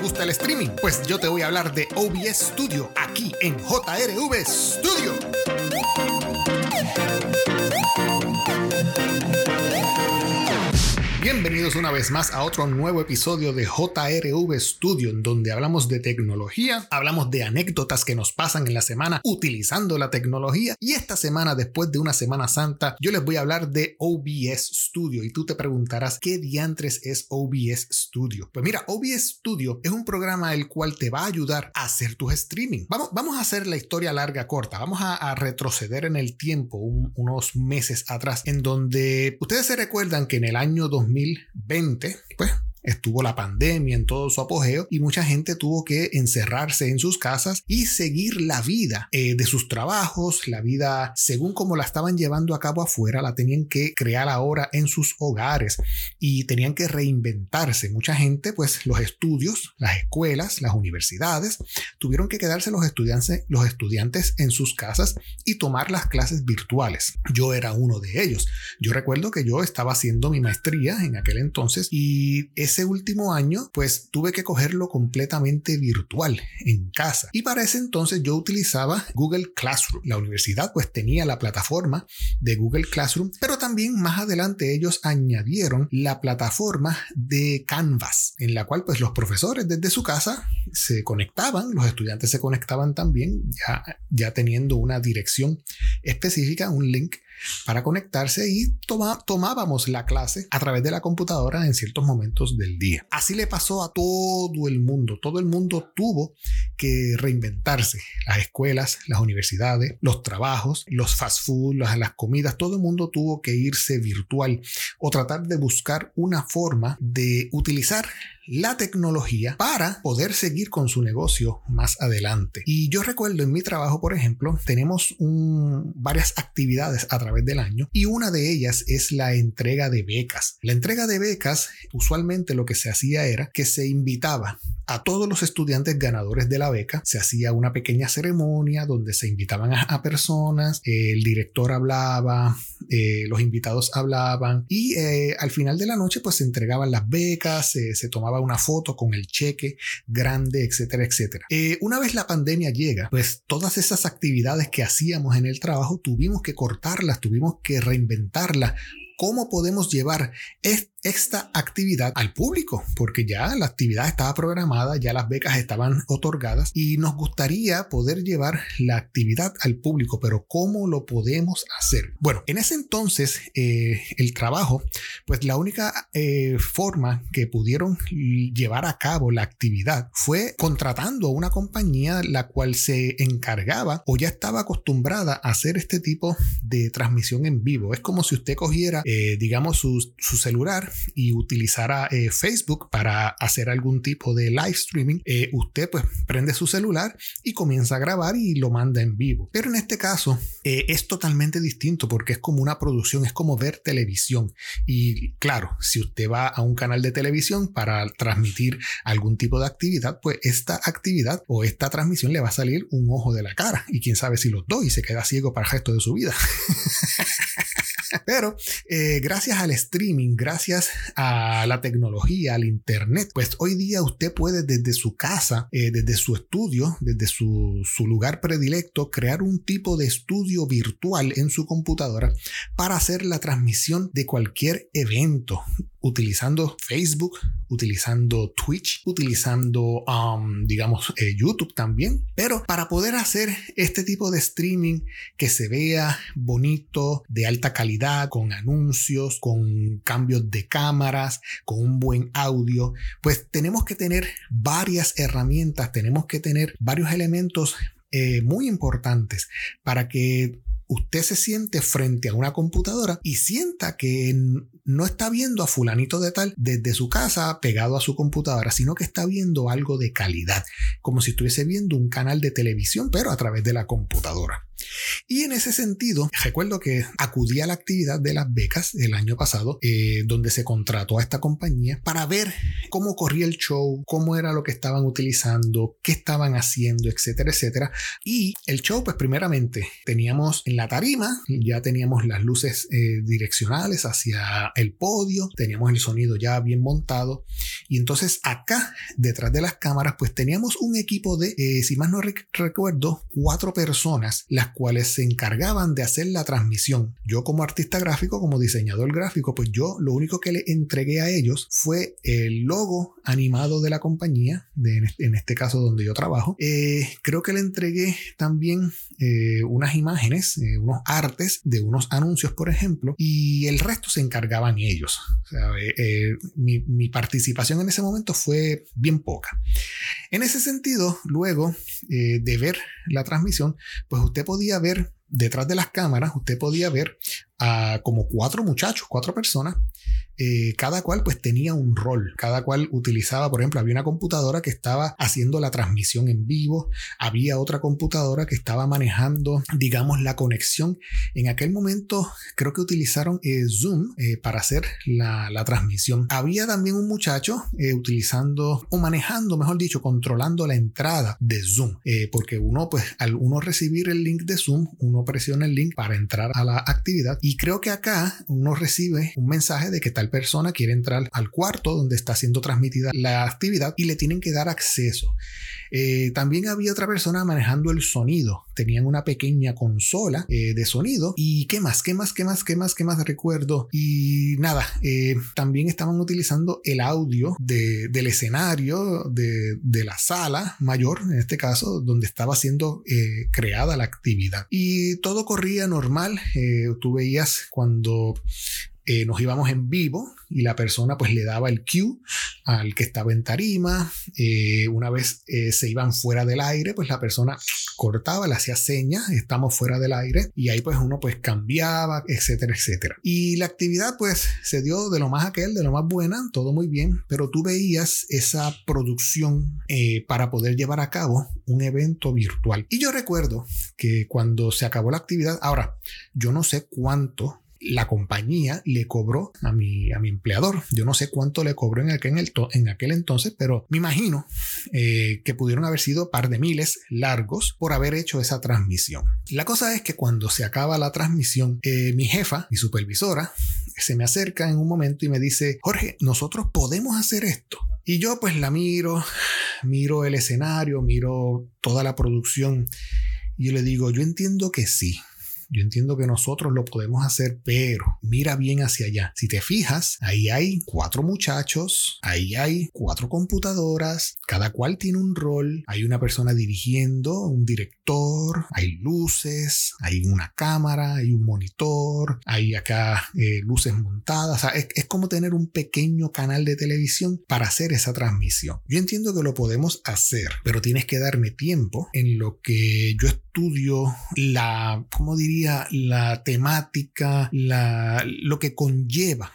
gusta el streaming? Pues yo te voy a hablar de OBS Studio aquí en JRV Studio. Bienvenidos una vez más a otro nuevo episodio de JRV Studio, en donde hablamos de tecnología, hablamos de anécdotas que nos pasan en la semana utilizando la tecnología y esta semana, después de una Semana Santa, yo les voy a hablar de OBS Studio y tú te preguntarás qué diantres es OBS Studio. Pues mira, OBS Studio es un programa el cual te va a ayudar a hacer tus streaming. Vamos, vamos a hacer la historia larga corta, vamos a, retroceder en el tiempo unos meses atrás, en donde ustedes se recuerdan que en el año 2000 2020, pues Estuvo la pandemia en todo su apogeo y mucha gente tuvo que encerrarse en sus casas y seguir la vida eh, de sus trabajos, la vida según como la estaban llevando a cabo afuera, la tenían que crear ahora en sus hogares y tenían que reinventarse. Mucha gente, pues los estudios, las escuelas, las universidades, tuvieron que quedarse los estudiantes, los estudiantes en sus casas y tomar las clases virtuales. Yo era uno de ellos. Yo recuerdo que yo estaba haciendo mi maestría en aquel entonces y ese último año, pues tuve que cogerlo completamente virtual en casa. Y para ese entonces yo utilizaba Google Classroom. La universidad pues tenía la plataforma de Google Classroom, pero también más adelante ellos añadieron la plataforma de Canvas, en la cual pues los profesores desde su casa se conectaban, los estudiantes se conectaban también, ya, ya teniendo una dirección específica, un link para conectarse y tomábamos la clase a través de la computadora en ciertos momentos del día. Así le pasó a todo el mundo. Todo el mundo tuvo que reinventarse. Las escuelas, las universidades, los trabajos, los fast food, las, comidas, todo el mundo tuvo que irse virtual o tratar de buscar una forma de utilizar la tecnología para poder seguir con su negocio más adelante. Y yo recuerdo en mi trabajo, por ejemplo, tenemos varias actividades a través del año y una de ellas es la entrega de becas. La entrega de becas, usualmente lo que se hacía era que se invitaba a todos los estudiantes ganadores de la beca, se hacía una pequeña ceremonia donde se invitaban a, personas, el director hablaba, eh, los invitados hablaban y eh, al final de la noche pues se entregaban las becas, se tomaba una foto con el cheque grande, etcétera, etcétera. Eh, una vez la pandemia llega, pues todas esas actividades que hacíamos en el trabajo tuvimos que cortarlas, tuvimos que reinventarlas. ¿Cómo podemos llevar esta actividad al público, porque ya la actividad estaba programada, ya las becas estaban otorgadas y nos gustaría poder llevar la actividad al público, pero ¿cómo lo podemos hacer? Bueno, en ese entonces eh, el trabajo, pues la única eh, forma que pudieron llevar a cabo la actividad fue contratando a una compañía la cual se encargaba o ya estaba acostumbrada a hacer este tipo de transmisión en vivo. Es como si usted cogiera, eh, digamos, su, su celular, y utilizara eh, Facebook para hacer algún tipo de live streaming, eh, usted pues prende su celular y comienza a grabar y lo manda en vivo. Pero en este caso eh, es totalmente distinto porque es como una producción, es como ver televisión. Y claro, si usted va a un canal de televisión para transmitir algún tipo de actividad, pues esta actividad o esta transmisión le va a salir un ojo de la cara y quién sabe si los dos y se queda ciego para el resto de su vida. Pero eh, gracias al streaming, gracias a la tecnología, al internet, pues hoy día usted puede desde su casa, eh, desde su estudio, desde su, su lugar predilecto, crear un tipo de estudio virtual en su computadora para hacer la transmisión de cualquier evento utilizando Facebook, utilizando Twitch, utilizando, um, digamos, eh, YouTube también. Pero para poder hacer este tipo de streaming que se vea bonito, de alta calidad, con anuncios, con cambios de cámaras, con un buen audio, pues tenemos que tener varias herramientas, tenemos que tener varios elementos eh, muy importantes para que usted se siente frente a una computadora y sienta que no está viendo a fulanito de tal desde su casa pegado a su computadora, sino que está viendo algo de calidad, como si estuviese viendo un canal de televisión, pero a través de la computadora. Y en ese sentido, recuerdo que acudí a la actividad de las becas el año pasado, eh, donde se contrató a esta compañía para ver cómo corría el show, cómo era lo que estaban utilizando, qué estaban haciendo, etcétera, etcétera. Y el show, pues primeramente, teníamos en la tarima, ya teníamos las luces eh, direccionales hacia el podio, teníamos el sonido ya bien montado. Y entonces acá, detrás de las cámaras, pues teníamos un equipo de, eh, si más no recuerdo, cuatro personas, las cuales se encargaban de hacer la transmisión. Yo como artista gráfico, como diseñador gráfico, pues yo lo único que le entregué a ellos fue el logo animado de la compañía, de, en este caso donde yo trabajo. Eh, creo que le entregué también eh, unas imágenes, eh, unos artes de unos anuncios, por ejemplo, y el resto se encargaban ellos. mi, mi participación en ese momento fue bien poca. En ese sentido, luego de ver la transmisión, pues usted podía ver detrás de las cámaras, usted podía ver a como cuatro muchachos, cuatro personas eh, cada cual pues tenía un rol, cada cual utilizaba, por ejemplo, había una computadora que estaba haciendo la transmisión en vivo, había otra computadora que estaba manejando, digamos, la conexión. En aquel momento creo que utilizaron eh, Zoom eh, para hacer la, la, transmisión. Había también un muchacho utilizando o manejando, mejor dicho, controlando la entrada de Zoom, porque uno pues al uno recibir el link de Zoom, uno presiona el link para entrar a la actividad y creo que acá uno recibe un mensaje de que tal persona quiere entrar al cuarto donde está siendo transmitida la actividad y le tienen que dar acceso. Eh, también había otra persona manejando el sonido. Tenían una pequeña consola eh, de sonido. ¿Y qué más? ¿Qué más? ¿Qué más? ¿Qué más? ¿Qué más recuerdo? Y nada, eh, también estaban utilizando el audio del escenario de, de, la sala mayor, en este caso, donde estaba siendo creada la actividad. Y todo corría normal. tú veías cuando eh, nos íbamos en vivo y la persona pues le daba el cue al que estaba en tarima. Eh, una vez eh, se iban fuera del aire, pues la persona cortaba, le hacía señas, estamos fuera del aire y ahí pues uno pues cambiaba, etcétera, etcétera. Y la actividad pues se dio de lo más aquel, de lo más buena, todo muy bien, pero tú veías esa producción para poder llevar a cabo un evento virtual. Y yo recuerdo que cuando se acabó la actividad, ahora yo no sé cuánto la compañía le cobró a mi, a mi empleador. Yo no sé cuánto le cobró en aquel, en aquel entonces, pero me imagino eh, que pudieron haber sido par de miles largos por haber hecho esa transmisión. La cosa es que cuando se acaba la transmisión, eh, mi jefa, mi supervisora, se me acerca en un momento y me dice, Jorge, nosotros podemos hacer esto. Y yo pues la miro, miro el escenario, miro toda la producción y yo le digo, yo entiendo que sí, yo entiendo que nosotros lo podemos hacer, pero mira bien hacia allá. Si te fijas, ahí hay cuatro muchachos, ahí hay cuatro computadoras, cada cual tiene un rol, hay una persona dirigiendo, un director, hay luces, hay una cámara, hay un monitor, hay acá eh, luces montadas. es, es como tener un pequeño canal de televisión para hacer esa transmisión. Yo entiendo que lo podemos hacer, pero tienes que darme tiempo en lo que yo estudio la, ¿cómo diría? la temática, la, lo que conlleva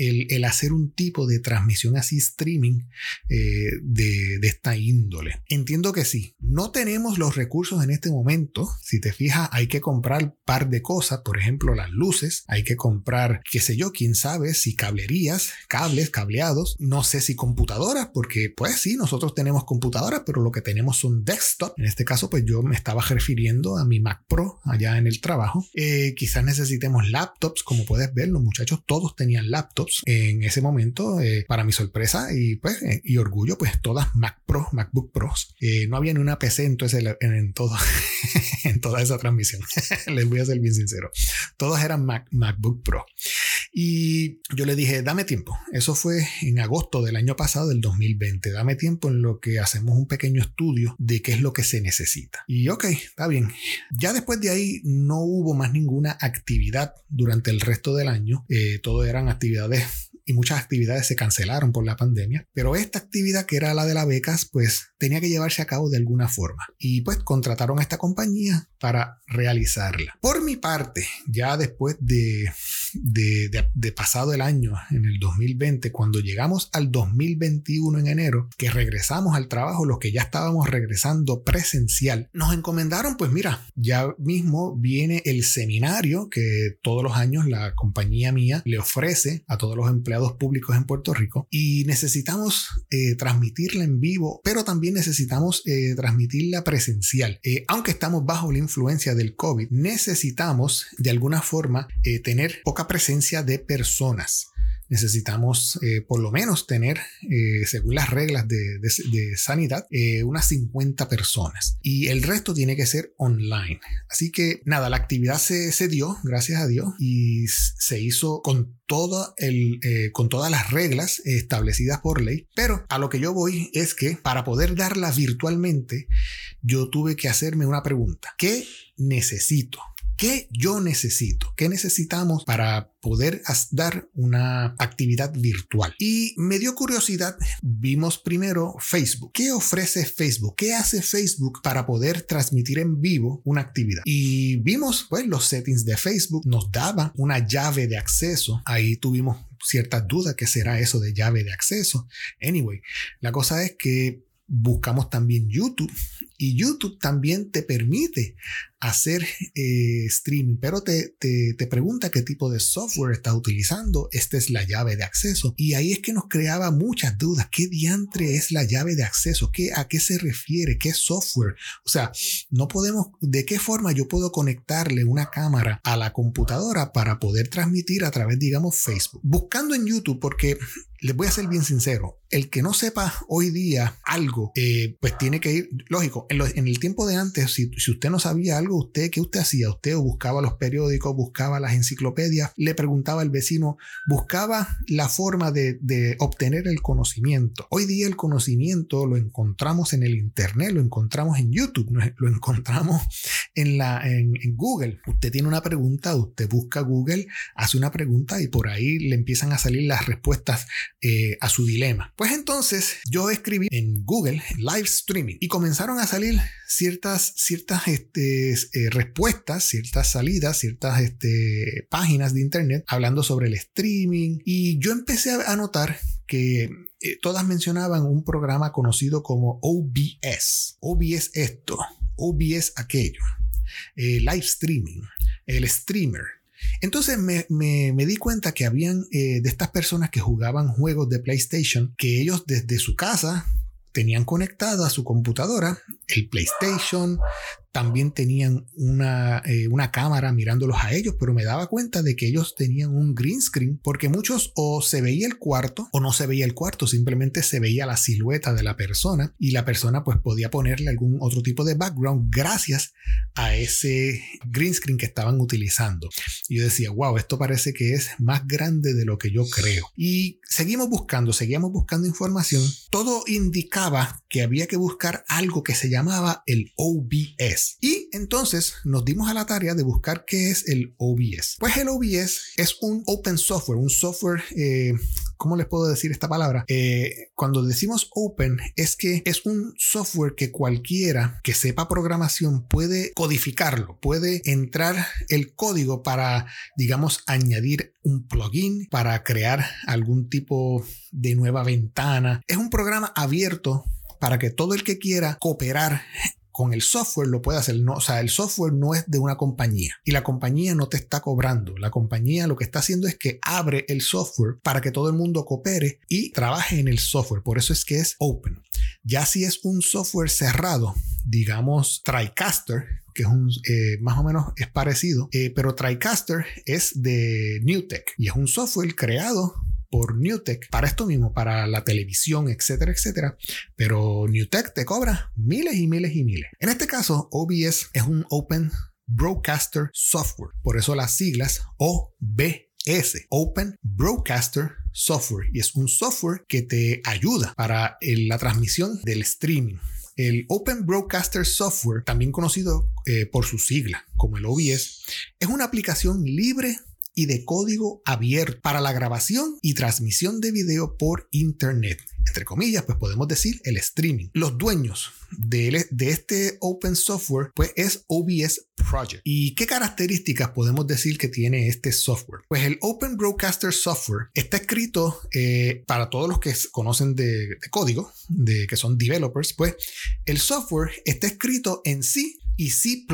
el, hacer un tipo de transmisión así streaming eh, de, esta índole. Entiendo que sí. No tenemos los recursos en este momento. Si te fijas, hay que comprar par de cosas. Por ejemplo, las luces. Hay que comprar, qué sé yo, quién sabe, si cablerías, cables, cableados. No sé si computadoras, porque pues sí, nosotros tenemos computadoras, pero lo que tenemos son desktop. En este caso, pues yo me estaba refiriendo a mi Mac Pro allá en el trabajo. Eh, quizás necesitemos laptops, como puedes ver, los muchachos todos tenían laptops en ese momento, eh, para mi sorpresa y pues eh, y orgullo, pues todas Mac Pro, MacBook Pros. Eh, no había ni una PC entonces en, en, todo, en toda esa transmisión. Les voy a ser bien sincero. Todas eran Mac, MacBook Pro. Y yo le dije, dame tiempo. Eso fue en agosto del año pasado, del 2020. Dame tiempo en lo que hacemos un pequeño estudio de qué es lo que se necesita. Y ok, está bien. Ya después de ahí no hubo más ninguna actividad durante el resto del año. todo eran actividades y muchas actividades se cancelaron por la pandemia, pero esta actividad que era la de las becas, pues tenía que llevarse a cabo de alguna forma. Y pues contrataron a esta compañía para realizarla. Por mi parte, ya después de, de, pasado el año, en el 2020, cuando llegamos al 2021 en enero, que regresamos al trabajo, los que ya estábamos regresando presencial, nos encomendaron, pues mira, ya mismo viene el seminario que todos los años la compañía mía le ofrece a todos los empleados públicos en Puerto Rico y necesitamos eh, transmitirla en vivo, pero también necesitamos eh, transmitirla presencial. Eh, aunque estamos bajo la influencia del COVID, necesitamos de alguna forma tener poca presencia de personas necesitamos eh, por lo menos tener, eh, según las reglas de, sanidad, eh, unas 50 personas. Y el resto tiene que ser online. Así que nada, la actividad se, se dio, gracias a Dios, y se hizo con, todo el, con todas las reglas establecidas por ley. Pero a lo que yo voy es que para poder darla virtualmente, yo tuve que hacerme una pregunta. ¿Qué necesito? ¿Qué yo necesito? ¿Qué necesitamos para poder dar una actividad virtual? Y me dio curiosidad, vimos primero Facebook. ¿Qué ofrece Facebook? ¿Qué hace Facebook para poder transmitir en vivo una actividad? Y vimos pues los settings de Facebook, nos daba una llave de acceso. Ahí tuvimos ciertas dudas, ¿qué será eso de llave de acceso? Anyway, la cosa es que buscamos también YouTube y YouTube también te permite hacer eh, streaming, pero te, te, pregunta qué tipo de software estás utilizando. Esta es la llave de acceso. Y ahí es que nos creaba muchas dudas. ¿Qué diantre es la llave de acceso? ¿Qué, ¿A qué se refiere? ¿Qué software? O sea, no podemos, ¿de qué forma yo puedo conectarle una cámara a la computadora para poder transmitir a través, digamos, Facebook? Buscando en YouTube, porque les voy a ser bien sincero, el que no sepa hoy día algo, eh, pues tiene que ir, lógico, en, el tiempo de antes, si, usted no sabía algo, usted, ¿qué usted hacía? Usted buscaba los periódicos, buscaba las enciclopedias, le preguntaba al vecino, buscaba la forma de, obtener el conocimiento. Hoy día el conocimiento lo encontramos en el Internet, lo encontramos en YouTube, lo encontramos en, Google. Usted tiene una pregunta, usted busca Google, hace una pregunta y por ahí le empiezan a salir las respuestas eh, a su dilema. Pues entonces yo escribí en Google live streaming y comenzaron a salir ciertas, ciertas este, eh, respuestas, ciertas salidas, ciertas este, páginas de internet hablando sobre el streaming. Y yo empecé a notar que eh, todas mencionaban un programa conocido como OBS. OBS esto, OBS aquello, eh, live streaming, el streamer. Entonces me, di cuenta que habían de estas personas que jugaban juegos de PlayStation que ellos desde su casa tenían conectada a su computadora el PlayStation, también tenían una, eh, una, cámara mirándolos a ellos, pero me daba cuenta de que ellos tenían un green screen porque muchos o se veía el cuarto o no se veía el cuarto, simplemente se veía la silueta de la persona y la persona pues podía ponerle algún otro tipo de background gracias a ese green screen que estaban utilizando. Y yo decía, wow, esto parece que es más grande de lo que yo creo. Y seguimos buscando, seguíamos buscando información. Todo indicaba que había que buscar algo que se llamaba el OBS y entonces nos dimos a la tarea de buscar qué es el OBS. Pues el OBS es un open software, un software... Eh, ¿cómo les puedo decir esta palabra? Eh, cuando decimos open es que es un software que cualquiera que sepa programación puede codificarlo, puede entrar el código para, digamos, añadir un plugin, para crear algún tipo de nueva ventana. Es un programa abierto para que todo el que quiera cooperar con el software lo puede hacer. No, o sea, el software no es de una compañía y la compañía no te está cobrando. La compañía lo que está haciendo es que abre el software para que todo el mundo coopere y trabaje en el software. Por eso es que es open. Ya si es un software cerrado, digamos TriCaster, que es un eh, más o menos es parecido, eh, pero TriCaster es de Newtek y es un software creado por Newtek para esto mismo, para la televisión, etcétera, etcétera. Pero Newtek te cobra miles y miles y miles. En este caso, OBS es un Open Broadcaster Software. Por eso las siglas OBS, Open Broadcaster Software. Y es un software que te ayuda para la transmisión del streaming. El Open Broadcaster Software, también conocido eh, por su sigla como el OBS, es una aplicación libre y de código abierto para la grabación y transmisión de video por Internet. Entre comillas, pues podemos decir el streaming. Los dueños de, de este open software, pues es OBS Project. ¿Y qué características podemos decir que tiene este software? Pues el Open Broadcaster Software está escrito eh, para todos los que conocen de, de código, de que son developers, pues el software está escrito en C y C++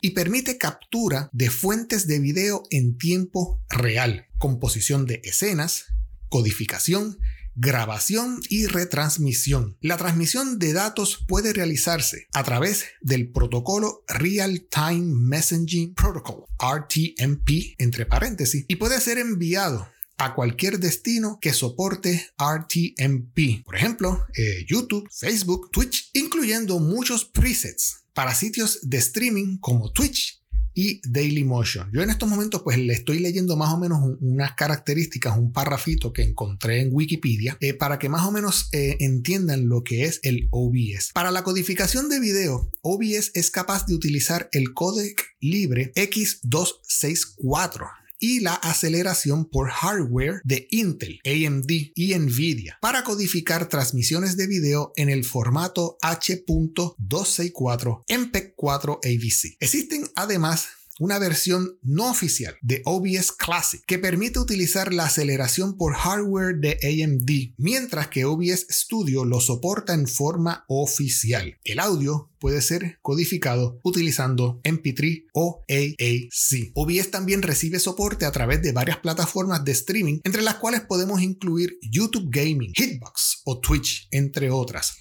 y permite captura de fuentes de video en tiempo real, composición de escenas, codificación, grabación y retransmisión. La transmisión de datos puede realizarse a través del protocolo Real Time Messaging Protocol, RTMP, entre paréntesis, y puede ser enviado a cualquier destino que soporte RTMP. Por ejemplo, eh, YouTube, Facebook, Twitch, incluyendo muchos presets para sitios de streaming como Twitch y Dailymotion. Yo en estos momentos pues le estoy leyendo más o menos unas características, un parrafito que encontré en Wikipedia eh, para que más o menos eh, entiendan lo que es el OBS. Para la codificación de video, OBS es capaz de utilizar el códec libre X264 y la aceleración por hardware de Intel, AMD y Nvidia para codificar transmisiones de video en el formato H.264 MPEG-4 AVC. Existen además una versión no oficial de OBS Classic que permite utilizar la aceleración por hardware de AMD, mientras que OBS Studio lo soporta en forma oficial. El audio puede ser codificado utilizando MP3 o AAC. OBS también recibe soporte a través de varias plataformas de streaming, entre las cuales podemos incluir YouTube Gaming, Hitbox o Twitch, entre otras.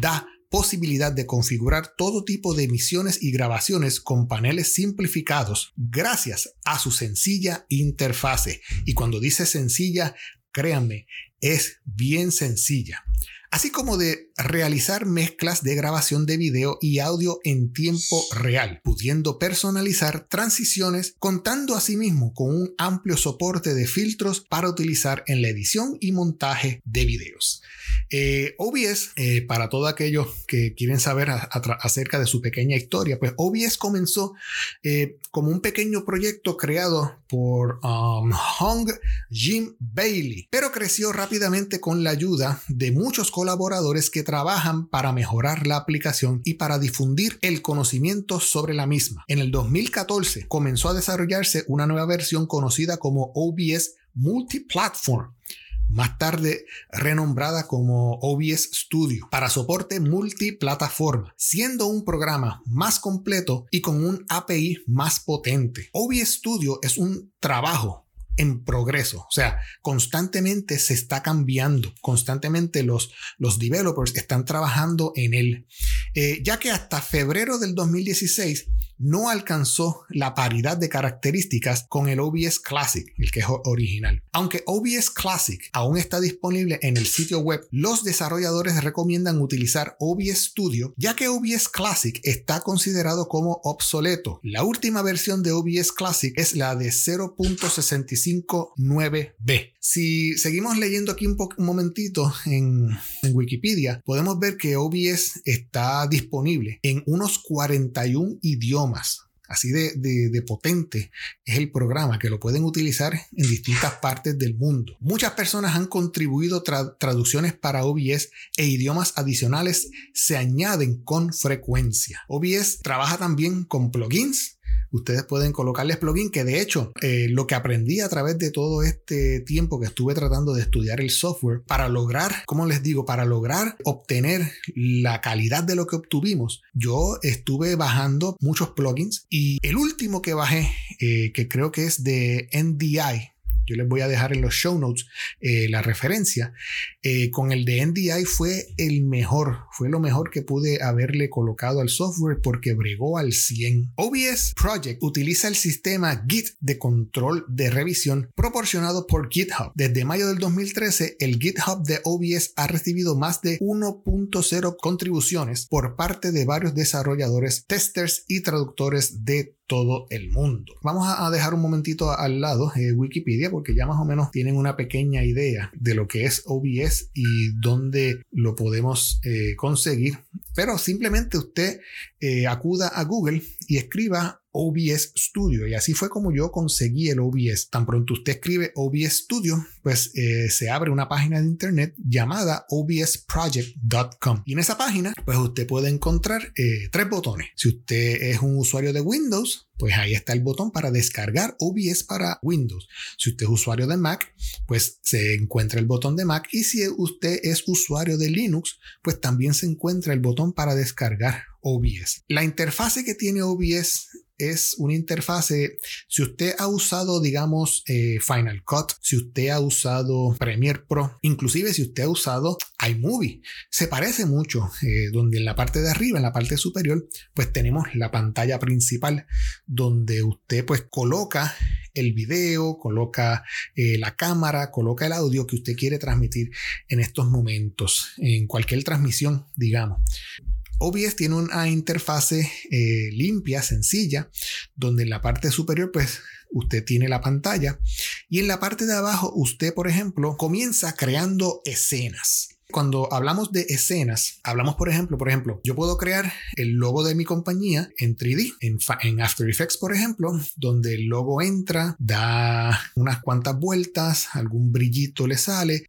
Da posibilidad de configurar todo tipo de emisiones y grabaciones con paneles simplificados gracias a su sencilla interfase. Y cuando dice sencilla, créanme, es bien sencilla así como de realizar mezclas de grabación de video y audio en tiempo real, pudiendo personalizar transiciones, contando asimismo con un amplio soporte de filtros para utilizar en la edición y montaje de videos. Eh, OBS, eh, para todos aquellos que quieren saber acerca de su pequeña historia, pues OBS comenzó eh, como un pequeño proyecto creado por um, Hong Jim Bailey, pero creció rápidamente con la ayuda de muchos colaboradores que trabajan para mejorar la aplicación y para difundir el conocimiento sobre la misma. En el 2014 comenzó a desarrollarse una nueva versión conocida como OBS Multiplatform más tarde renombrada como OBS Studio, para soporte multiplataforma, siendo un programa más completo y con un API más potente. OBS Studio es un trabajo en progreso. O sea, constantemente se está cambiando, constantemente los, los developers están trabajando en él. Eh, ya que hasta febrero del 2016 no alcanzó la paridad de características con el OBS Classic, el que es original. Aunque OBS Classic aún está disponible en el sitio web, los desarrolladores recomiendan utilizar OBS Studio, ya que OBS Classic está considerado como obsoleto. La última versión de OBS Classic es la de 0.659b. Si seguimos leyendo aquí un, un momentito en, en Wikipedia, podemos ver que OBS está disponible en unos 41 idiomas Así de, potente es el programa que lo pueden utilizar en distintas partes del mundo. Muchas personas han contribuido traducciones para OBS e idiomas adicionales se añaden con frecuencia. OBS trabaja también con plugins ustedes pueden colocarles plugin que de hecho eh, lo que aprendí a través de todo este tiempo que estuve tratando de estudiar el software para lograr, como les digo, para lograr obtener la calidad de lo que obtuvimos, yo estuve bajando muchos plugins y el último que bajé, eh, que creo que es de NDI, yo les voy a dejar en los show notes eh, la referencia. Eh, con el de NDI fue el mejor, fue lo mejor que pude haberle colocado al software porque bregó al 100. OBS Project utiliza el sistema Git de control de revisión proporcionado por GitHub. Desde mayo del 2013, el GitHub de OBS ha recibido más de 1.0 contribuciones por parte de varios desarrolladores, testers y traductores de todo el mundo. Vamos a dejar un momentito al lado eh, Wikipedia porque ya más o menos tienen una pequeña idea de lo que es OBS y dónde lo podemos eh, conseguir. Pero simplemente usted eh, acuda a Google y escriba OBS Studio. Y así fue como yo conseguí el OBS. Tan pronto usted escribe OBS Studio, pues eh, se abre una página de internet llamada obsproject.com. Y en esa página, pues usted puede encontrar eh, tres botones. Si usted es un usuario de Windows, pues ahí está el botón para descargar OBS para Windows. Si usted es usuario de Mac, pues se encuentra el botón de Mac. Y si usted es usuario de Linux, pues también se encuentra el botón para descargar OBS. La interfase que tiene OBS es una interfase, si usted ha usado, digamos, eh, Final Cut, si usted ha usado Premiere Pro, inclusive si usted ha usado iMovie, se parece mucho, eh, donde en la parte de arriba, en la parte superior, pues tenemos la pantalla principal, donde usted pues coloca el video, coloca eh, la cámara, coloca el audio que usted quiere transmitir en estos momentos, en cualquier transmisión, digamos. OBS tiene una interfase eh, limpia, sencilla, donde en la parte superior pues usted tiene la pantalla y en la parte de abajo usted, por ejemplo, comienza creando escenas. Cuando hablamos de escenas, hablamos, por ejemplo, por ejemplo, yo puedo crear el logo de mi compañía en 3D, en, After Effects, por ejemplo, donde el logo entra, da unas cuantas vueltas, algún brillito le sale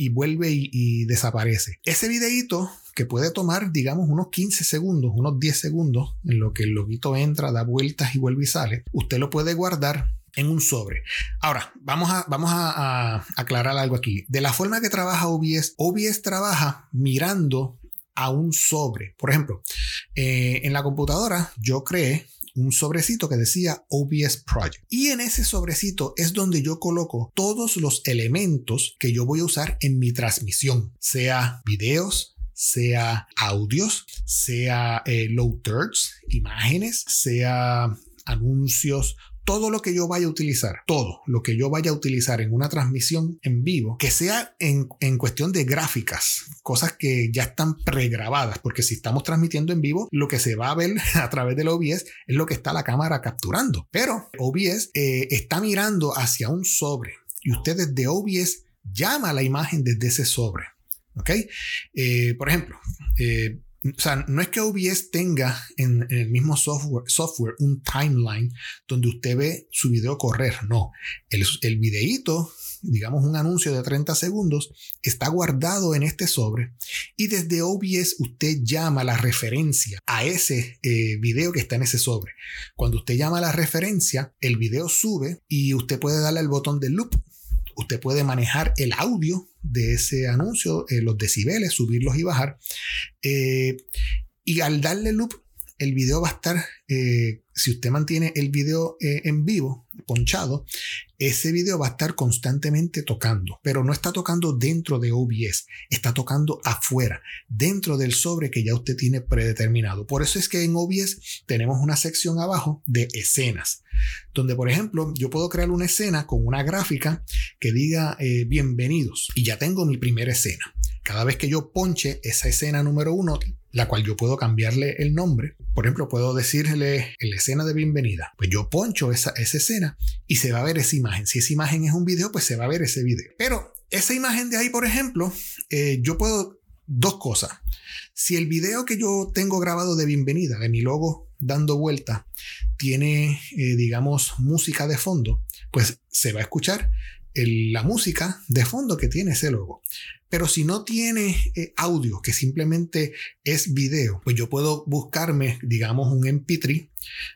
y vuelve y, desaparece. Ese videito que puede tomar, digamos, unos 15 segundos, unos 10 segundos, en lo que el loguito entra, da vueltas y vuelve y sale, usted lo puede guardar en un sobre. Ahora, vamos a, vamos a, aclarar algo aquí. De la forma que trabaja OBS, OBS trabaja mirando a un sobre. Por ejemplo, eh, en la computadora yo creé un sobrecito que decía OBS Project. Y en ese sobrecito es donde yo coloco todos los elementos que yo voy a usar en mi transmisión, sea videos, sea audios, sea eh, low thirds, imágenes, sea anuncios, todo lo que yo vaya a utilizar, todo lo que yo vaya a utilizar en una transmisión en vivo, que sea en, en, cuestión de gráficas, cosas que ya están pregrabadas, porque si estamos transmitiendo en vivo, lo que se va a ver a través del OBS es lo que está la cámara capturando. Pero OBS eh, está mirando hacia un sobre y usted desde OBS llama la imagen desde ese sobre. ¿Ok? Eh, por ejemplo, eh, o sea, no es que OBS tenga en, el mismo software, un timeline donde usted ve su video correr. No, el, el videíto, digamos un anuncio de 30 segundos, está guardado en este sobre y desde OBS usted llama la referencia a ese eh, video que está en ese sobre. Cuando usted llama la referencia, el video sube y usted puede darle al botón de loop Usted puede manejar el audio de ese anuncio, eh, los decibeles, subirlos y bajar. Eh, y al darle loop, el video va a estar, eh, si usted mantiene el video en vivo, ponchado, ese video va a estar constantemente tocando, pero no está tocando dentro de OBS, está tocando afuera, dentro del sobre que ya usted tiene predeterminado. Por eso es que en OBS tenemos una sección abajo de escenas donde por ejemplo yo puedo crear una escena con una gráfica que diga eh, bienvenidos y ya tengo mi primera escena. Cada vez que yo ponche esa escena número uno, la cual yo puedo cambiarle el nombre, por ejemplo, puedo decirle en la escena de bienvenida, pues yo poncho esa, esa escena y se va a ver esa imagen. Si esa imagen es un video, pues se va a ver ese video. Pero esa imagen de ahí, por ejemplo, eh, yo puedo dos cosas. Si el video que yo tengo grabado de bienvenida, de mi logo dando vuelta tiene, eh, digamos, música de fondo, pues se va a escuchar la música de fondo que tiene ese logo. Pero si no tiene eh, audio, que simplemente es video, pues yo puedo buscarme, digamos, un MP3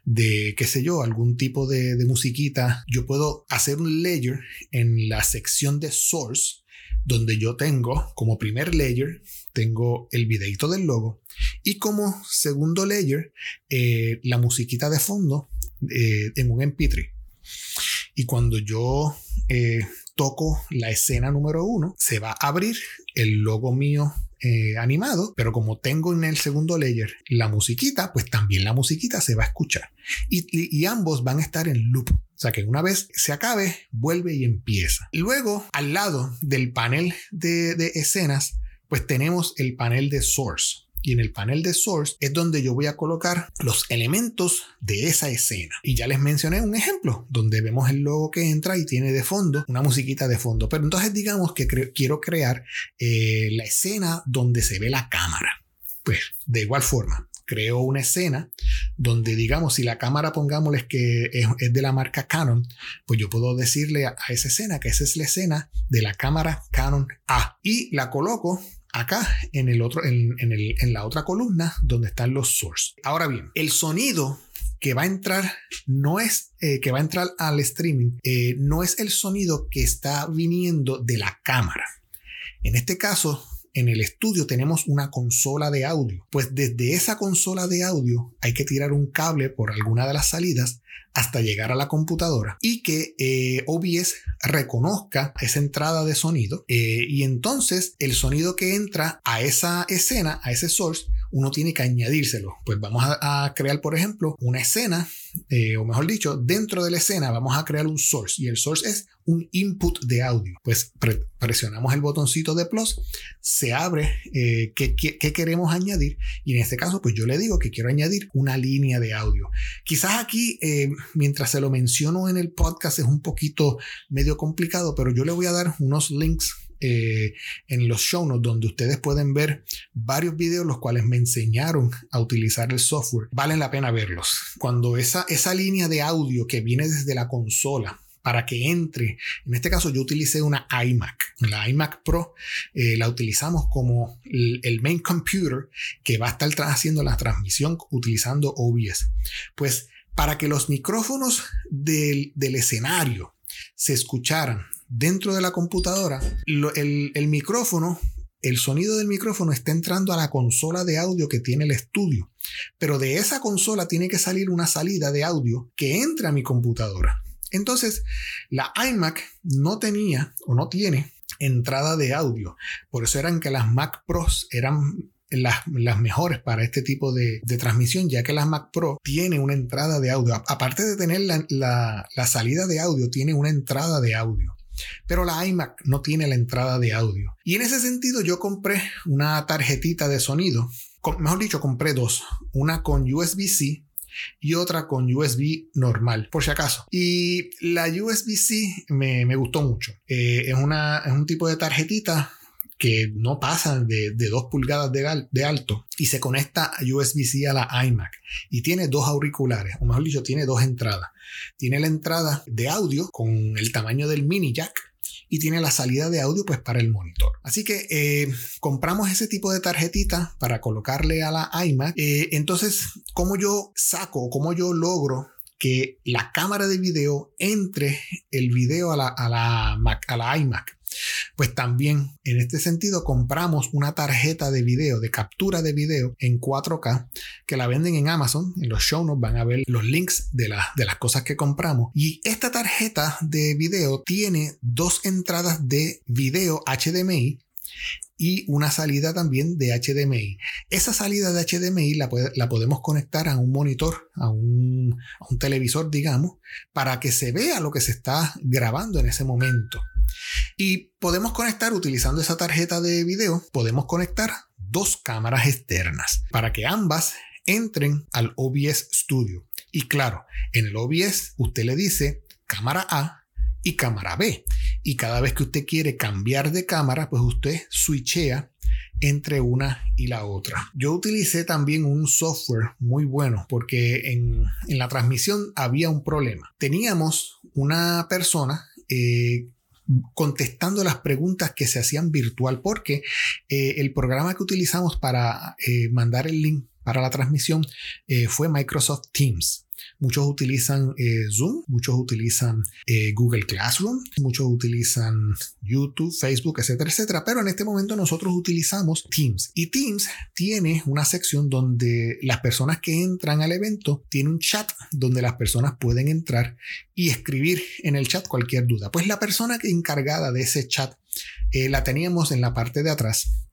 de, qué sé yo, algún tipo de, de musiquita. Yo puedo hacer un layer en la sección de source, donde yo tengo como primer layer tengo el videito del logo y como segundo layer eh, la musiquita de fondo eh, en un MP3. Y cuando yo eh, toco la escena número uno, se va a abrir el logo mío animado, pero como tengo en el segundo layer la musiquita, pues también la musiquita se va a escuchar. Y, ambos van a estar en loop. O sea que una vez se acabe, vuelve y empieza. Luego, al lado del panel de, de escenas, pues tenemos el panel de source. Y en el panel de source es donde yo voy a colocar los elementos de esa escena. Y ya les mencioné un ejemplo donde vemos el logo que entra y tiene de fondo una musiquita de fondo. Pero entonces digamos que quiero crear eh, la escena donde se ve la cámara. Pues de igual forma, creo una escena donde digamos, si la cámara pongámosles que es, de la marca Canon, pues yo puedo decirle a, esa escena que esa es la escena de la cámara Canon A y la coloco acá en el otro en, el, en la otra columna donde están los source. Ahora bien, el sonido que va a entrar no es eh, que va a entrar al streaming, eh, no es el sonido que está viniendo de la cámara. En este caso, en el estudio tenemos una consola de audio. Pues desde esa consola de audio hay que tirar un cable por alguna de las salidas hasta llegar a la computadora y que eh, OBS reconozca esa entrada de sonido eh, y entonces el sonido que entra a esa escena, a ese source, uno tiene que añadírselo. Pues vamos a, crear, por ejemplo, una escena, eh, o mejor dicho, dentro de la escena vamos a crear un source y el source es un input de audio. Pues presionamos el botoncito de plus, se abre eh, qué, queremos añadir y en este caso, pues yo le digo que quiero añadir una línea de audio. Quizás aquí, eh, mientras se lo menciono en el podcast, es un poquito medio complicado, pero yo le voy a dar unos links eh, en los show notes donde ustedes pueden ver varios videos los cuales me enseñaron a utilizar el software. Valen la pena verlos. Cuando esa, esa línea de audio que viene desde la consola para que entre. En este caso yo utilicé una iMac. La iMac Pro eh, la utilizamos como el, main computer que va a estar haciendo la transmisión utilizando OBS. Pues para que los micrófonos del, del escenario se escucharan dentro de la computadora, el, micrófono el sonido del micrófono está entrando a la consola de audio que tiene el estudio. Pero de esa consola tiene que salir una salida de audio que entra a mi computadora. Entonces, la iMac no tenía o no tiene entrada de audio. Por eso eran que las Mac Pros eran las, mejores para este tipo de, transmisión, ya que la Mac Pro tiene una entrada de audio. Aparte de tener la salida de audio, tiene una entrada de audio. Pero la iMac no tiene la entrada de audio. Y en ese sentido yo compré una tarjetita de sonido. Mejor dicho, compré dos. Una con USB-C y otra con USB normal, por si acaso. Y la USB-C me, gustó mucho. Eh, es, una, es un tipo de tarjetita que no pasan de, de 2 pulgadas de, alto y se conecta USB-C a la iMac y tiene dos auriculares, o mejor dicho, tiene dos entradas. Tiene la entrada de audio con el tamaño del mini jack y tiene la salida de audio pues para el monitor. Así que eh, compramos ese tipo de tarjetita para colocarle a la iMac. Eh, entonces, ¿cómo yo saco, cómo yo logro que la cámara de video entre el video a la, a la, Mac, a la iMac? Pues también en este sentido compramos una tarjeta de video, de captura de video en 4K que la venden en Amazon. En los show notes van a ver los links de, de las cosas que compramos. Y esta tarjeta de video tiene dos entradas de video HDMI y una salida también de HDMI. Esa salida de HDMI la, la podemos conectar a un monitor, a un, a un, televisor, digamos, para que se vea lo que se está grabando en ese momento. Y podemos conectar, utilizando esa tarjeta de video, podemos conectar dos cámaras externas para que ambas entren al OBS Studio. Y claro, en el OBS usted le dice cámara A y cámara B. Y cada vez que usted quiere cambiar de cámara, pues usted switchea entre una y la otra. Yo utilicé también un software muy bueno porque en, la transmisión había un problema. Teníamos una persona eh, contestando las preguntas que se hacían virtual, porque eh, el programa que utilizamos para eh, mandar el link para la transmisión fue Microsoft Teams. Muchos utilizan eh, Zoom, muchos utilizan eh, Google Classroom, muchos utilizan YouTube, Facebook, etcétera, etcétera. Pero en este momento nosotros utilizamos Teams. Y Teams tiene una sección donde las personas que entran al evento tiene un chat donde las personas pueden entrar y escribir en el chat cualquier duda. Pues la persona encargada de ese chat la teníamos en la parte de atrás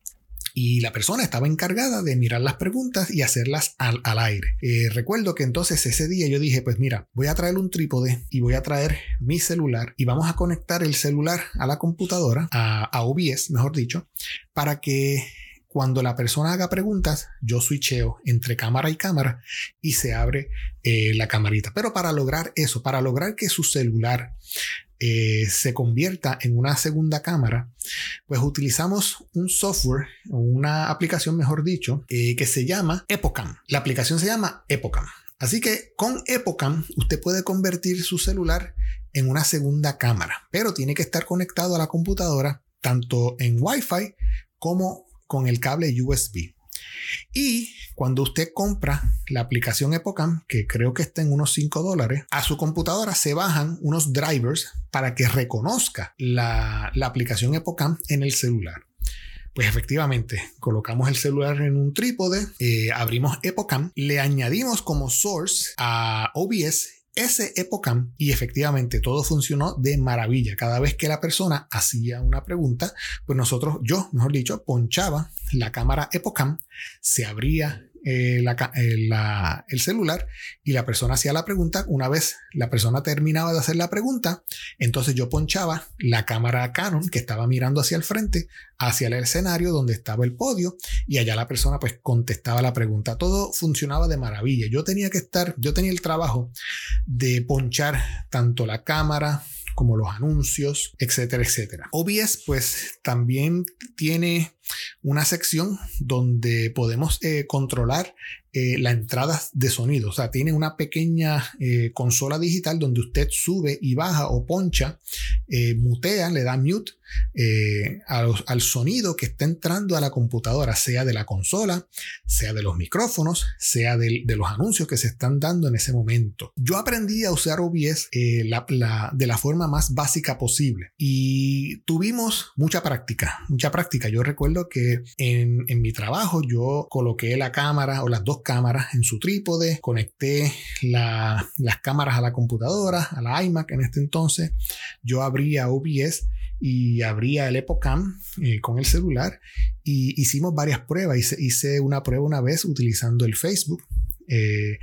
y la persona estaba encargada de mirar las preguntas y hacerlas al, aire. Eh, recuerdo que entonces ese día yo dije, pues mira, voy a traer un trípode y voy a traer mi celular y vamos a conectar el celular a la computadora, a, OBS, mejor dicho, para que cuando la persona haga preguntas, yo switcheo entre cámara y cámara y se abre eh, la camarita. Pero para lograr eso, para lograr que su celular eh, se convierta en una segunda cámara, pues utilizamos un software, una aplicación mejor dicho, eh, que se llama Epocam. La aplicación se llama Epocam. Así que con Epocam usted puede convertir su celular en una segunda cámara, pero tiene que estar conectado a la computadora tanto en Wi-Fi como con el cable USB. Y cuando usted compra la aplicación Epocam, que creo que está en unos 5 dólares, a su computadora se bajan unos drivers para que reconozca la, aplicación Epocam en el celular. Pues efectivamente, colocamos el celular en un trípode, eh, abrimos Epocam, le añadimos como source a OBS ese Epocam y efectivamente todo funcionó de maravilla. Cada vez que la persona hacía una pregunta, pues nosotros, yo, mejor dicho, ponchaba la cámara Epocam, se abría eh, eh, el celular y la persona hacía la pregunta. Una vez la persona terminaba de hacer la pregunta, entonces yo ponchaba la cámara Canon que estaba mirando hacia el frente, hacia el escenario donde estaba el podio y allá la persona pues contestaba la pregunta. Todo funcionaba de maravilla. Yo tenía que estar, yo tenía el trabajo de ponchar tanto la cámara, como los anuncios, etcétera, etcétera. OBS pues también tiene una sección donde podemos eh, controlar eh, la entrada de sonido. O sea, tiene una pequeña eh, consola digital donde usted sube y baja o poncha, mutea, le da mute al sonido que está entrando a la computadora, sea de la consola, sea de los micrófonos, sea de, los anuncios que se están dando en ese momento. Yo aprendí a usar OBS de la forma más básica posible y tuvimos mucha práctica, mucha práctica. Yo recuerdo que en, en mi trabajo yo coloqué la cámara o las dos cámaras en su trípode, conecté las cámaras a la computadora, a la iMac en este entonces, yo abría OBS y abría el Epocam eh, con el celular y hicimos varias pruebas. Hice, hice, una prueba una vez utilizando el Facebook. Eh,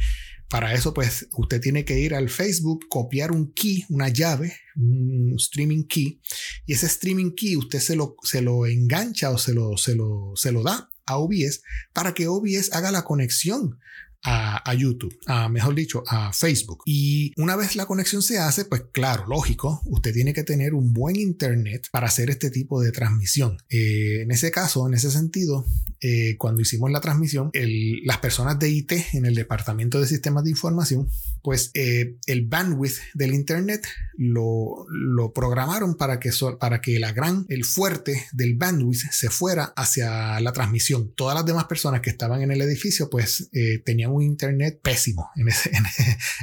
para eso, pues usted tiene que ir al Facebook, copiar un key, una llave, un streaming key, y ese streaming key usted se lo, se lo engancha o se lo, se lo, se lo da a OBS para que OBS haga la conexión a, YouTube, a, mejor dicho, a Facebook. Y una vez la conexión se hace, pues claro, lógico, usted tiene que tener un buen internet para hacer este tipo de transmisión. Eh, en ese caso, en ese sentido, eh, cuando hicimos la transmisión, las personas de IT en el departamento de sistemas de información, pues eh, el bandwidth del internet lo, lo programaron para que, para que la gran, el fuerte del bandwidth se fuera hacia la transmisión. Todas las demás personas que estaban en el edificio, pues tenían un internet pésimo en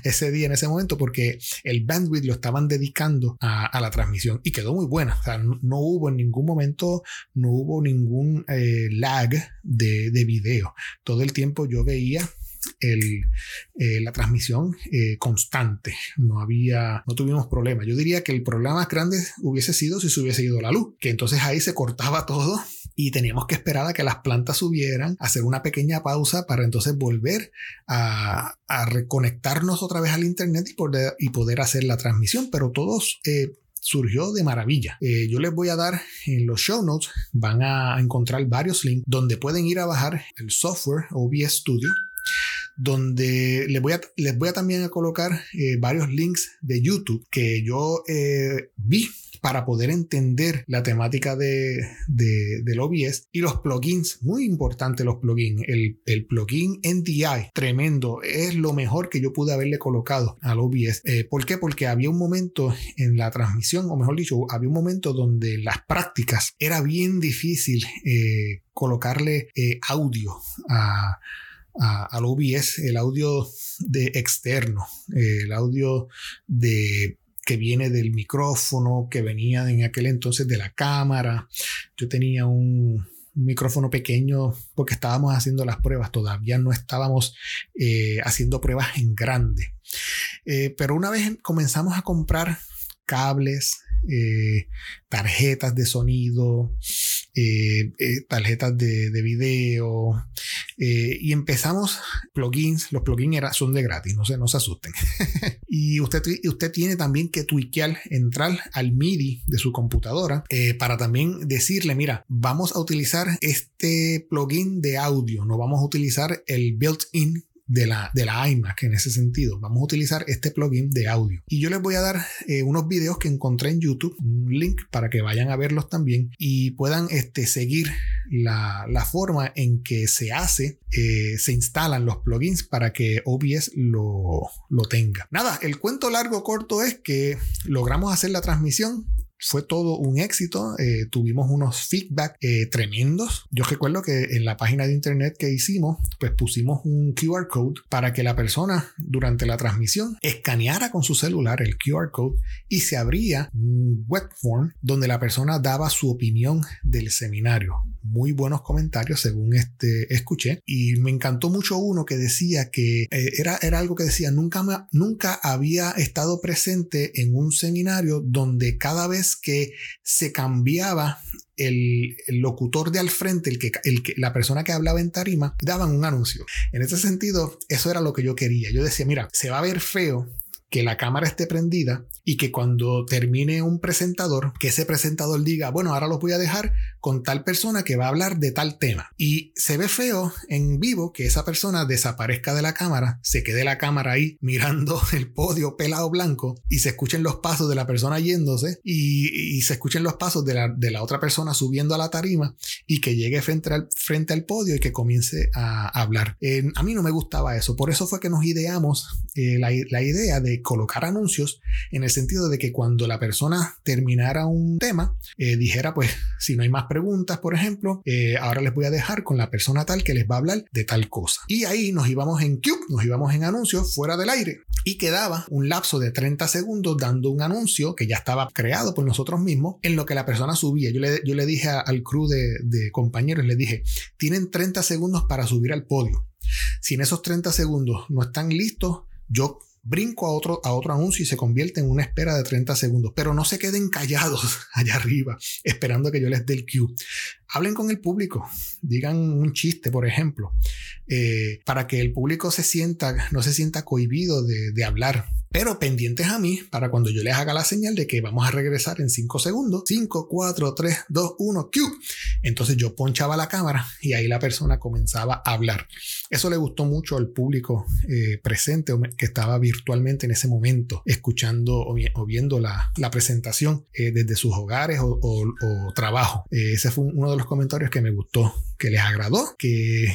ese, día, en ese momento, porque el bandwidth lo estaban dedicando a, la transmisión y quedó muy buena. No, hubo en ningún momento, no hubo ningún eh, lag de, de video. Todo el tiempo yo veía el, eh, la transmisión eh, constante. No había, no tuvimos problema. Yo diría que el problema más grande hubiese sido si se hubiese ido la luz, que entonces ahí se cortaba todo y teníamos que esperar a que las plantas subieran, hacer una pequeña pausa para entonces volver a, reconectarnos otra vez al internet y poder, y poder hacer la transmisión. Pero todos eh, surgió de maravilla. yo les voy a dar en los show notes, van a encontrar varios links donde pueden ir a bajar el software OBS Studio donde les voy a, les voy a también a colocar eh, varios links de YouTube que yo eh, vi para poder entender la temática de, del OBS y los plugins, muy importante los plugins, el, el, plugin NDI, tremendo, es lo mejor que yo pude haberle colocado al OBS. Eh, ¿Por qué? Porque había un momento en la transmisión, o mejor dicho, había un momento donde las prácticas era bien difícil colocarle audio a al OBS, el audio de externo, el audio de que viene del micrófono, que venía en aquel entonces de la cámara. Yo tenía un, micrófono pequeño porque estábamos haciendo las pruebas, todavía no estábamos eh, haciendo pruebas en grande. Eh, pero una vez comenzamos a comprar cables, eh, tarjetas de sonido, eh, eh, tarjetas de, video y empezamos plugins. Los plugins son de gratis, no se, no se asusten. y usted, usted tiene también que tweakear, entrar al MIDI de su computadora para también decirle, mira, vamos a utilizar este plugin de audio, no vamos a utilizar el built-in de la, de la iMac en ese sentido. Vamos a utilizar este plugin de audio. Y yo les voy a dar eh, unos videos que encontré en YouTube, un link para que vayan a verlos también y puedan este, seguir la, forma en que se hace, eh, se instalan los plugins para que OBS lo, lo tenga. Nada, el cuento largo corto es que logramos hacer la transmisión fue todo un éxito. Eh, tuvimos unos feedback eh, tremendos. Yo recuerdo que en la página de internet que hicimos, pues pusimos un QR code para que la persona durante la transmisión escaneara con su celular el QR code y se abría un web form donde la persona daba su opinión del seminario muy buenos comentarios según este escuché y me encantó mucho uno que decía que eh, era, era algo que decía nunca, nunca había estado presente en un seminario donde cada vez que se cambiaba el, locutor de al frente, el que, el que, la persona que hablaba en tarima, daban un anuncio. En ese sentido, eso era lo que yo quería. Yo decía, mira, se va a ver feo que la cámara esté prendida y que cuando termine un presentador, que ese presentador diga, bueno, ahora los voy a dejar con tal persona que va a hablar de tal tema. Y se ve feo en vivo que esa persona desaparezca de la cámara, se quede la cámara ahí mirando el podio pelado blanco y se escuchen los pasos de la persona yéndose y, se escuchen los pasos de la, de la, otra persona subiendo a la tarima y que llegue frente al, frente al podio y que comience a hablar. a mí no me gustaba eso, por eso fue que nos ideamos eh, la, la idea de colocar anuncios en el sentido de que cuando la persona terminara un tema, eh, dijera, pues, si no hay más preguntas, por ejemplo, eh, ahora les voy a dejar con la persona tal que les va a hablar de tal cosa. Y ahí nos íbamos en Cube, nos íbamos en anuncios fuera del aire y quedaba un lapso de 30 segundos dando un anuncio que ya estaba creado por nosotros mismos en lo que la persona subía. Yo le, yo le dije al crew de, de compañeros, le dije, tienen 30 segundos para subir al podio. Si en esos 30 segundos no están listos, yo brinco a otro, a otro anuncio y se convierte en una espera de 30 segundos. Pero no se queden callados allá arriba esperando que yo les dé el cue. Hablen con el público, digan un chiste, por ejemplo, eh, para que el público se sienta, no se sienta cohibido de, de hablar pero pendientes a mí para cuando yo les haga la señal de que vamos a regresar en 5 segundos. 5, 4, 3, 2, 1, Q. Entonces yo ponchaba la cámara y ahí la persona comenzaba a hablar. Eso le gustó mucho al público eh, presente que estaba virtualmente en ese momento, escuchando o, viendo la, presentación eh, desde sus hogares o, trabajo. Eh, ese fue uno de los comentarios que me gustó, que les agradó, que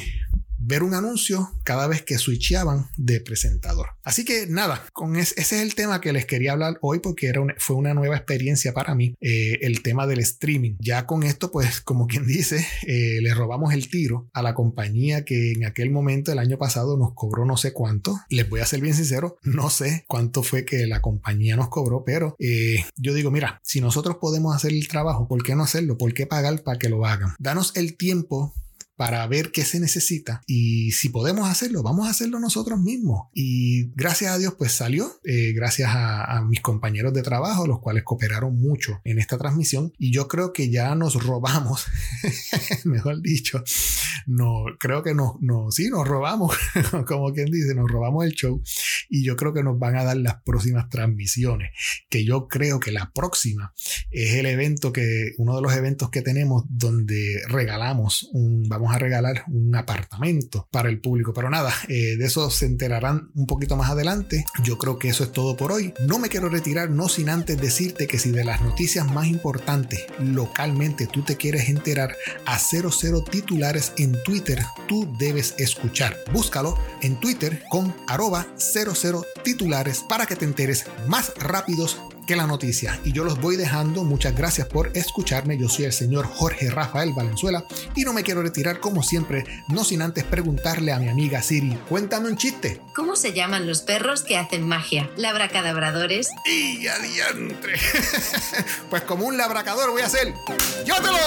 ver un anuncio cada vez que switcheaban de presentador. Así que nada, con ese, es el tema que les quería hablar hoy porque era fue una nueva experiencia para mí, eh, el tema del streaming. Ya con esto, pues como quien dice, eh, le robamos el tiro a la compañía que en aquel momento, el año pasado, nos cobró no sé cuánto. Les voy a ser bien sincero, no sé cuánto fue que la compañía nos cobró, pero eh, yo digo, mira, si nosotros podemos hacer el trabajo, ¿por qué no hacerlo? ¿Por qué pagar para que lo hagan? Danos el tiempo para ver qué se necesita. Y si podemos hacerlo, vamos a hacerlo nosotros mismos. Y gracias a Dios pues salió, eh, gracias a, mis compañeros de trabajo, los cuales cooperaron mucho en esta transmisión. Y yo creo que ya nos robamos, mejor dicho, no, creo que nos, no, sí, nos robamos, como quien dice, nos robamos el show y yo creo que nos van a dar las próximas transmisiones, que yo creo que la próxima es el evento que, uno de los eventos que tenemos donde regalamos un, vamos a regalar un apartamento para el público. Pero nada, eh, de eso se enterarán un poquito más adelante. Yo creo que eso es todo por hoy. No me quiero retirar, no sin antes decirte que si de las noticias más importantes localmente tú te quieres enterar a 00 titulares en Twitter, tú debes escuchar. Búscalo en Twitter con arroba 00 titulares para que te enteres más rápidos que la noticia. Y yo los voy dejando. Muchas gracias por escucharme. Yo soy el señor Jorge Rafael Valenzuela y no me quiero retirar como siempre, no sin antes preguntarle a mi amiga Siri, cuéntame un chiste. ¿Cómo se llaman los perros que hacen magia? ¿Labracadabradores? Y adiantre. pues como un labracador voy a hacer. ¡Yo te lo